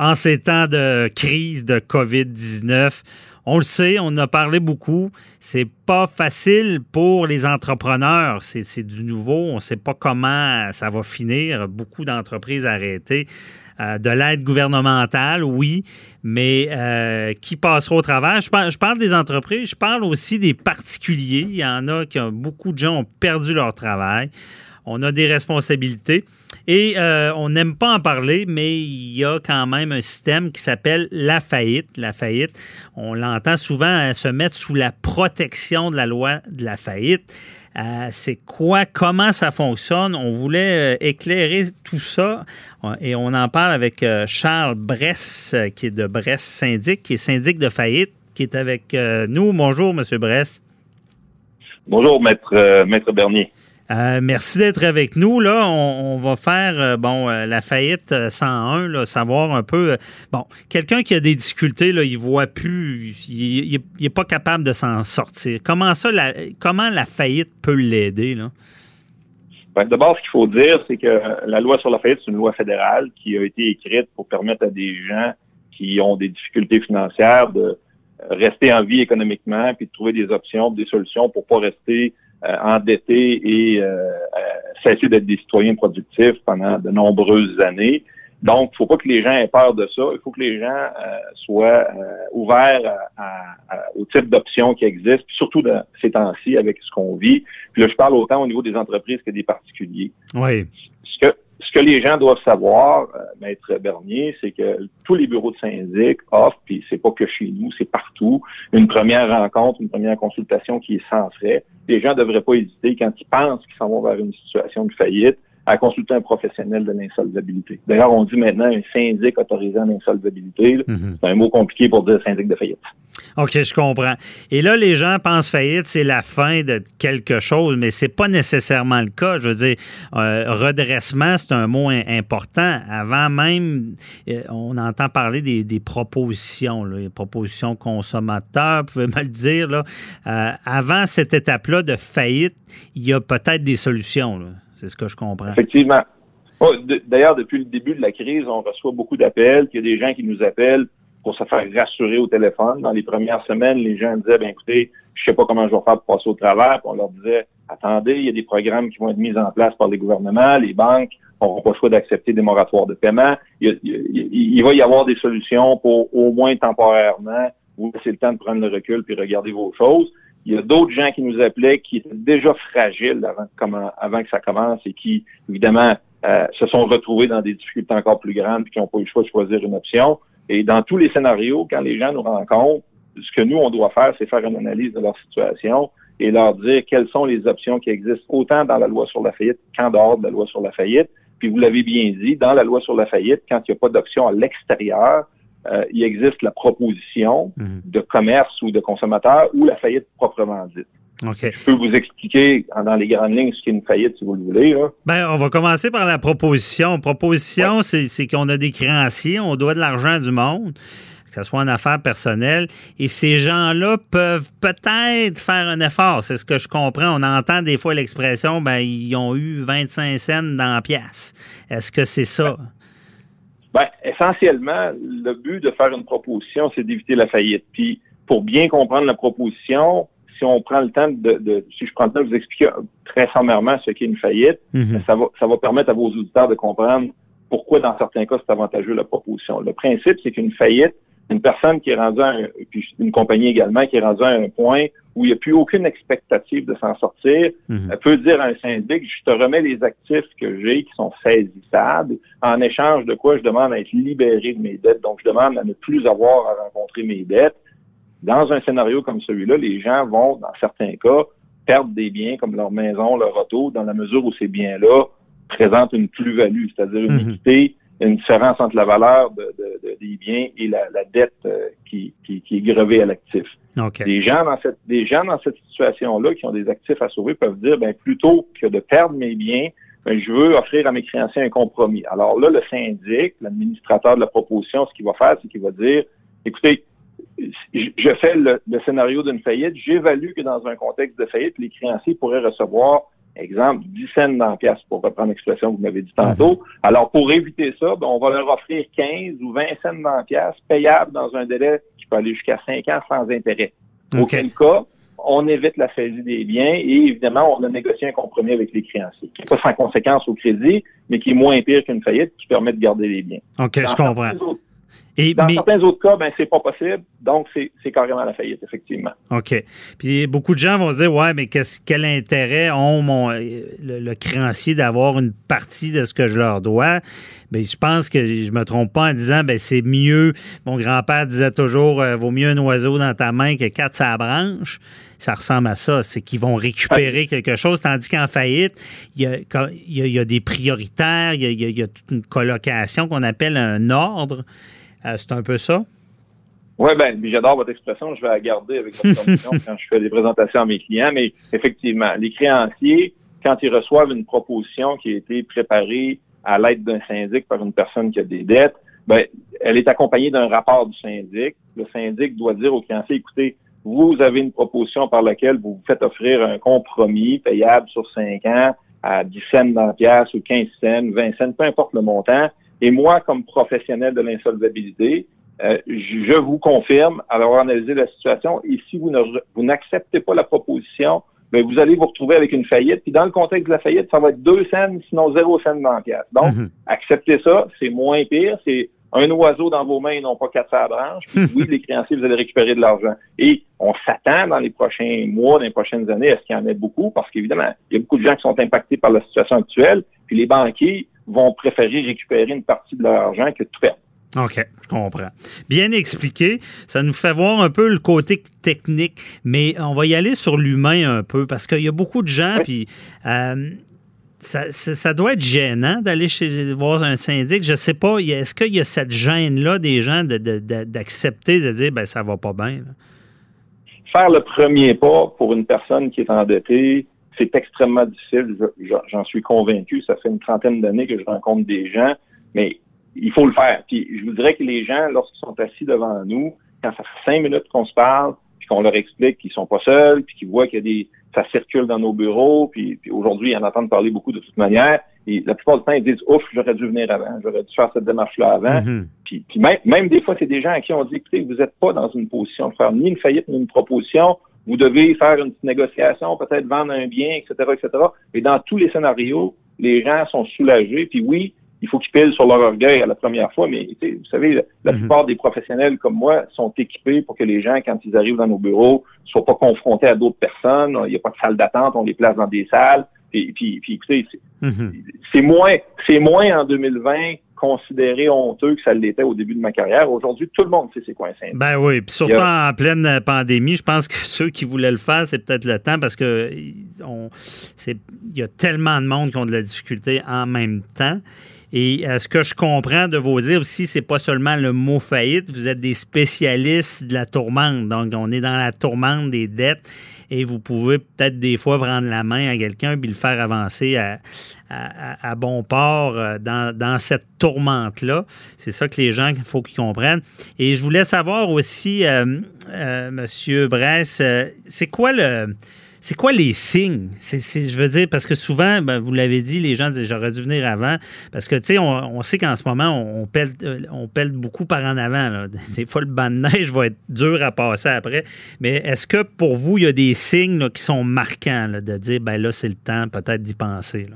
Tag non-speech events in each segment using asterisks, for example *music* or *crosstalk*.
En ces temps de crise de COVID-19, on le sait, on en a parlé beaucoup. C'est pas facile pour les entrepreneurs. C'est du nouveau. On ne sait pas comment ça va finir. Beaucoup d'entreprises arrêtées. Euh, de l'aide gouvernementale, oui, mais euh, qui passera au parle, je parle, des entreprises, je parle aussi des particuliers. Il y en a qui ont, beaucoup de gens ont perdu leur travail on a des responsabilités. Et euh, on n'aime pas en parler, mais il y a quand même un système qui s'appelle la faillite. La faillite, on l'entend souvent se mettre sous la protection de la loi de la faillite. Euh, c'est quoi, comment ça fonctionne? On voulait euh, éclairer tout ça et on en parle avec Charles Bress, qui est de Bress Syndic, qui est syndic de faillite, qui est avec nous. Bonjour, Monsieur Bress. Bonjour, Maître Bernier. Euh, merci d'être avec nous. Là, on, va faire euh, bon euh, la faillite 101, là, savoir un peu. bon, quelqu'un qui a des difficultés, là, il voit plus, il, n'est pas capable de s'en sortir. Comment ça, la, comment la faillite peut l'aider là? Ben, D'abord, ce qu'il faut dire, c'est que la loi sur la faillite, c'est une loi fédérale qui a été écrite pour permettre à des gens qui ont des difficultés financières de rester en vie économiquement, puis de trouver des options, des solutions pour pas rester endettés et euh, euh, cesser d'être des citoyens productifs pendant de nombreuses années. Donc, il ne faut pas que les gens aient peur de ça. Il faut que les gens soient ouverts au type d'options qui existent, surtout dans ces temps-ci avec ce qu'on vit. Puis là, je parle autant au niveau des entreprises que des particuliers. Oui. Ce que, les gens doivent savoir, euh, Maître Bernier, c'est que tous les bureaux de syndic offrent, puis c'est pas que chez nous, c'est partout, une première rencontre, une première consultation qui est sans frais. Les gens devraient pas hésiter quand ils pensent qu'ils s'en vont vers une situation de faillite à consulter un professionnel de l'insolvabilité. D'ailleurs, on dit maintenant un syndic autorisé en insolvabilité. Mhm. C'est un mot compliqué pour dire syndic de faillite. OK, je comprends. Et là, les gens pensent faillite, c'est la fin de quelque chose, mais c'est pas nécessairement le cas. Je veux dire, euh, redressement, c'est un mot important. Avant même, euh, on entend parler des, propositions, les propositions consommateurs, vous pouvez me le dire. Là. Euh, avant cette étape-là de faillite, il y a peut-être des solutions. Là. C'est ce que je comprends. Effectivement. Oh, d'ailleurs, depuis le début de la crise, on reçoit beaucoup d'appels. Il y a des gens qui nous appellent pour se faire rassurer au téléphone. Dans les premières semaines, les gens disaient, ben écoutez, je sais pas comment je vais faire pour passer au travers. on leur disait, attendez, il y a des programmes qui vont être mis en place par les gouvernements, les banques n'auront pas le choix d'accepter des moratoires de paiement. Il, il, va y avoir des solutions pour au moins temporairement vous laisser le temps de prendre le recul puis regarder vos choses. Il y a d'autres gens qui nous appelaient qui étaient déjà fragiles avant, que ça commence et qui, évidemment, euh, se sont retrouvés dans des difficultés encore plus grandes et qui n'ont pas eu le choix de choisir une option. Et dans tous les scénarios, quand les gens nous rencontrent, ce que nous, on doit faire, c'est faire une analyse de leur situation et leur dire quelles sont les options qui existent autant dans la loi sur la faillite qu'en dehors de la loi sur la faillite. Puis vous l'avez bien dit, dans la loi sur la faillite, quand il n'y a pas d'option à l'extérieur, euh, il existe la proposition mhm. de commerce ou de consommateur ou la faillite proprement dite. Je peux vous expliquer dans les grandes lignes ce qu'est une faillite, si vous le voulez. Ben, on va commencer par la proposition. Proposition, c'est qu'on a des créanciers, on doit de l'argent du monde, que ce soit en affaires personnelles, et ces gens-là peuvent peut-être faire un effort. C'est ce que je comprends. On entend des fois l'expression, ben, ils ont eu 25 cents dans la pièce. Est-ce que c'est ça? Ben, essentiellement, le but de faire une proposition, c'est d'éviter la faillite. Puis, pour bien comprendre la proposition, si on prend le temps de, si je prends le temps de vous expliquer très sommairement ce qu'est une faillite, mhm. ben, ça va, ça va permettre à vos auditeurs de comprendre pourquoi, dans certains cas, c'est avantageux la proposition. Le principe, c'est qu'une faillite, une personne qui est rendue à un, puis une compagnie également qui est rendue à un point où il n'y a plus aucune expectative de s'en sortir, mhm. elle peut dire à un syndic, je te remets les actifs que j'ai qui sont saisissables, en échange de quoi je demande à être libéré de mes dettes. Donc, je demande à ne plus avoir à rencontrer mes dettes. Dans un scénario comme celui-là, les gens vont, dans certains cas, perdre des biens comme leur maison, leur auto, dans la mesure où ces biens-là présentent une plus-value, c'est-à-dire une équité une différence entre la valeur de, des biens et la, dette euh, qui, qui, est grevée à l'actif. Des gens dans cette des gens dans cette situation-là qui ont des actifs à sauver peuvent dire ben plutôt que de perdre mes biens, ben, je veux offrir à mes créanciers un compromis. Alors là, le syndic, l'administrateur de la proposition, ce qu'il va faire, c'est qu'il va dire écoutez, je fais le, scénario d'une faillite, j'évalue que dans un contexte de faillite, les créanciers pourraient recevoir, exemple, 10 cents dans pièce, pour reprendre l'expression que vous m'avez dit tantôt. Mhm. Alors, pour éviter ça, ben, on va leur offrir 15 ou 20 cents dans pièce, payables dans un délai qui peut aller jusqu'à 5 ans sans intérêt. Auquel cas, on évite la saisie des biens et évidemment, on a négocié un compromis avec les créanciers, qui n'est pas sans conséquence au crédit, mais qui est moins pire qu'une faillite, qui permet de garder les biens. OK, je comprends. Dans certains autres cas, ben, c'est pas possible. Donc, c'est carrément la faillite, effectivement. OK. Puis beaucoup de gens vont se dire Ouais, mais quel intérêt ont mon, le, créancier d'avoir une partie de ce que je leur dois? Mais je pense que je me trompe pas en disant ben c'est mieux. Mon grand-père disait toujours euh, Vaut mieux un oiseau dans ta main que quatre sa branche ça ressemble à ça. C'est qu'ils vont récupérer quelque chose, tandis qu'en faillite, il y, a, des prioritaires, il y a, il y a toute une colocation qu'on appelle un ordre. Euh, c'est un peu ça? Oui, ben, j'adore votre expression. Je vais la garder avec votre permission *laughs* quand je fais des présentations à mes clients. Mais effectivement, les créanciers, quand ils reçoivent une proposition qui a été préparée à l'aide d'un syndic par une personne qui a des dettes, ben, elle est accompagnée d'un rapport du syndic. Le syndic doit dire aux créanciers, écoutez, vous avez une proposition par laquelle vous vous faites offrir un compromis payable sur cinq ans à 10 cents dans la pièce ou 15 cents, 20 cents, peu importe le montant. Et moi, comme professionnel de l'insolvabilité, euh, je vous confirme avoir analysé la situation. Et si vous, vous n'acceptez pas la proposition, bien, vous allez vous retrouver avec une faillite. Puis dans le contexte de la faillite, ça va être deux scènes, sinon zéro la pièce. Donc, mhm. acceptez ça, c'est moins pire. C'est un oiseau dans vos mains et non pas quatre à la branche. Puis, *laughs* oui, les créanciers, vous allez récupérer de l'argent. Et on s'attend dans les prochains mois, dans les prochaines années, à ce qu'il y en ait beaucoup, parce qu'évidemment, il y a beaucoup de gens qui sont impactés par la situation actuelle. Puis les banquiers, vont préférer récupérer une partie de leur argent que tout perdre. OK, je comprends. Bien expliqué. Ça nous fait voir un peu le côté technique, mais on va y aller sur l'humain un peu parce qu'il y a beaucoup de gens, puis euh, ça, doit être gênant d'aller chez voir un syndic. Je ne sais pas, est-ce qu'il y a cette gêne-là des gens d'accepter de, dire ben ça va pas bien? Faire le premier pas pour une personne qui est endettée, c'est extrêmement difficile, j'en suis convaincu. Ça fait une trentaine d'années que je rencontre des gens, mais il faut le faire. Puis je vous dirais que les gens, lorsqu'ils sont assis devant nous, quand ça fait cinq minutes qu'on se parle, puis qu'on leur explique qu'ils sont pas seuls, puis qu'ils voient qu'il y a des ça circule dans nos bureaux, puis, aujourd'hui, ils en entendent parler beaucoup de toute manière. Et la plupart du temps, ils disent Ouf, j'aurais dû venir avant, j'aurais dû faire cette démarche-là avant. Mm-hmm. Puis, même, même, des fois, c'est des gens à qui on dit écoutez, vous n'êtes pas dans une position de faire ni une faillite ni une proposition vous devez faire une petite négociation, peut-être vendre un bien, etc., etc. Et dans tous les scénarios, les gens sont soulagés. Puis oui, il faut qu'ils pèlent sur leur orgueil à la première fois, mais vous savez, la, mhm. plupart des professionnels comme moi sont équipés pour que les gens, quand ils arrivent dans nos bureaux, ne soient pas confrontés à d'autres personnes. Il n'y a pas de salle d'attente, on les place dans des salles. Puis, puis écoutez, mhm. c'est moins, c'est moins en 2020 considéré honteux que ça l'était au début de ma carrière. Aujourd'hui, tout le monde sait c'est quoi un syndic. Ben oui, puis surtout en pleine pandémie, je pense que *laughs* ceux qui voulaient le faire, c'est peut-être le temps parce que il y a tellement de monde qui ont de la difficulté en même temps. Et euh, ce que je comprends de vos dire aussi, c'est pas seulement le mot faillite, vous êtes des spécialistes de la tourmente. Donc, on est dans la tourmente des dettes et vous pouvez peut-être des fois prendre la main à quelqu'un puis le faire avancer à, bon port euh, dans, cette tourmente-là. C'est ça que les gens, il faut qu'ils comprennent. Et je voulais savoir aussi, euh, euh Monsieur Bress, c'est quoi le c'est quoi les signes? je veux dire, parce que souvent, ben, vous l'avez dit, les gens disent j'aurais dû venir avant. Parce que, tu sais, on, sait qu'en ce moment, on pèle, euh, on pèle beaucoup par en avant. *laughs* Des fois, le banc de neige va être dur à passer après. Mais est-ce que pour vous, il y a des signes qui sont marquants de dire ben là, c'est le temps peut-être d'y penser?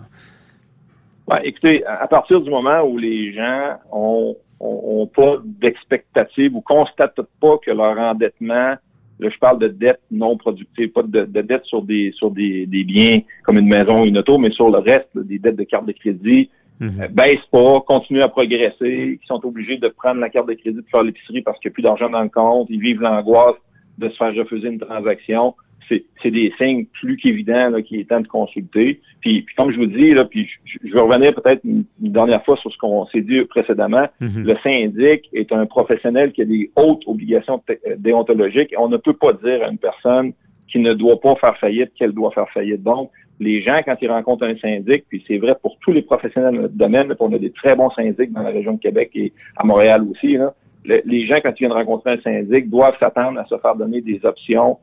écoutez, à partir du moment où les gens ont, ont, pas d'expectative ou constatent pas que leur endettement Là, je parle de dette non productive, pas de, de dette sur des sur des, des, biens comme une maison ou une auto, mais sur le reste, des dettes de carte de crédit. Mhm. Euh, baissent pas, continuent à progresser, qui sont obligés de prendre la carte de crédit de faire l'épicerie parce qu'il n'y a plus d'argent dans le compte, ils vivent l'angoisse de se faire refuser une transaction. C'est des signes plus qu'évidents qu'il est temps de consulter. Puis, comme je vous dis, là, puis je, vais revenir peut-être une, dernière fois sur ce qu'on s'est dit précédemment. Mm-hmm. Le syndic est un professionnel qui a des hautes obligations euh, déontologiques. On ne peut pas dire à une personne qui ne doit pas faire faillite qu'elle doit faire faillite. Donc, les gens, quand ils rencontrent un syndic, puis c'est vrai pour tous les professionnels de notre domaine, on a des très bons syndics dans la région de Québec et à Montréal aussi, les gens, quand ils viennent rencontrer un syndic, doivent s'attendre à se faire donner des options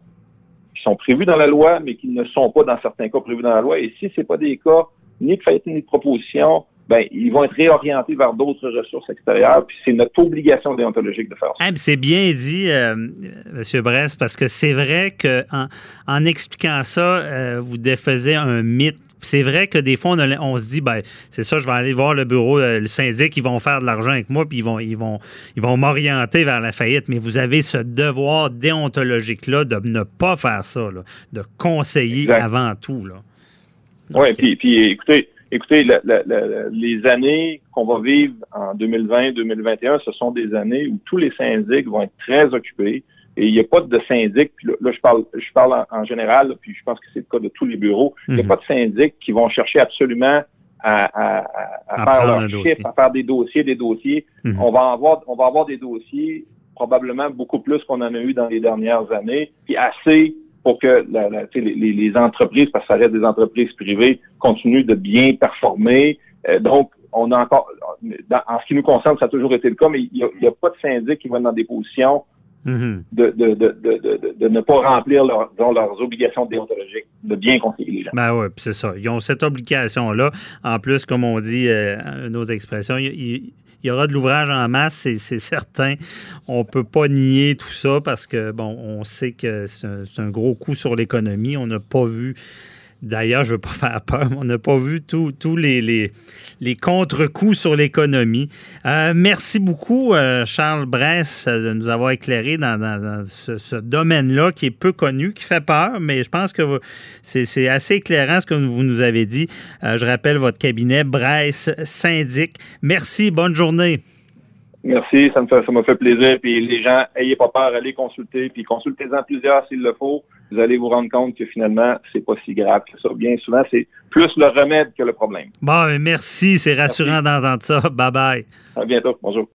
sont prévues dans la loi, mais qui ne sont pas dans certains cas prévues dans la loi. Et si ce n'est pas des cas ni de faillite ni de proposition, ben, ils vont être réorientés vers d'autres ressources extérieures. Puis c'est notre obligation déontologique de faire ça. c'est bien dit, euh, M. Brest, parce que c'est vrai qu'en en, expliquant ça, euh, vous défaisez un mythe c'est vrai que des fois, on, se dit, ben, c'est ça, je vais aller voir le bureau, euh, le syndic, ils vont faire de l'argent avec moi, puis ils vont, ils vont, ils vont m'orienter vers la faillite. Mais vous avez ce devoir déontologique-là de ne pas faire ça, de conseiller avant tout. Oui, puis, puis écoutez, écoutez, les années qu'on va vivre en 2020-2021, ce sont des années où tous les syndics vont être très occupés. Et il n'y a pas de syndic, puis là, je parle, je parle en, général, puis je pense que c'est le cas de tous les bureaux, il n'y a mhm. pas de syndic qui vont chercher absolument à, faire leur chiffre, à faire des dossiers, des dossiers. Mhm. On va avoir, on va avoir des dossiers probablement beaucoup plus qu'on en a eu dans les dernières années, puis assez pour que les, entreprises, parce que ça reste des entreprises privées, continuent de bien performer. Euh, donc, on a encore, en ce qui nous concerne, ça a toujours été le cas, mais il n'y a, pas de syndic qui va dans des positions. De, de, de, de, ne pas remplir leurs obligations déontologiques, de bien conseiller les gens. Ben oui, c'est ça. Ils ont cette obligation-là. En plus, comme on dit, euh, une autre expression, il, y aura de l'ouvrage en masse, c'est certain. On ne peut pas nier tout ça parce que, bon, on sait que c'est un, gros coup sur l'économie. On n'a pas vu D'ailleurs, je ne veux pas *laughs* faire peur, mais on n'a pas vu tous les, contre-coups sur l'économie. Euh, merci beaucoup, euh, Charles Bress, de nous avoir éclairé dans, ce, domaine-là qui est peu connu, qui fait peur, mais je pense que c'est assez éclairant ce que vous nous avez dit. Euh, je rappelle votre cabinet, Bress Syndic. Merci, bonne journée. Merci, ça m'a fait, fait plaisir. Puis les gens, ayez pas peur, allez consulter, puis consultez-en plusieurs s'il le faut. Vous allez vous rendre compte que finalement, c'est pas si grave que ça. Bien souvent, c'est plus le remède que le problème. Bon, merci, c'est rassurant d'entendre ça. Bye bye. À bientôt. Bonjour.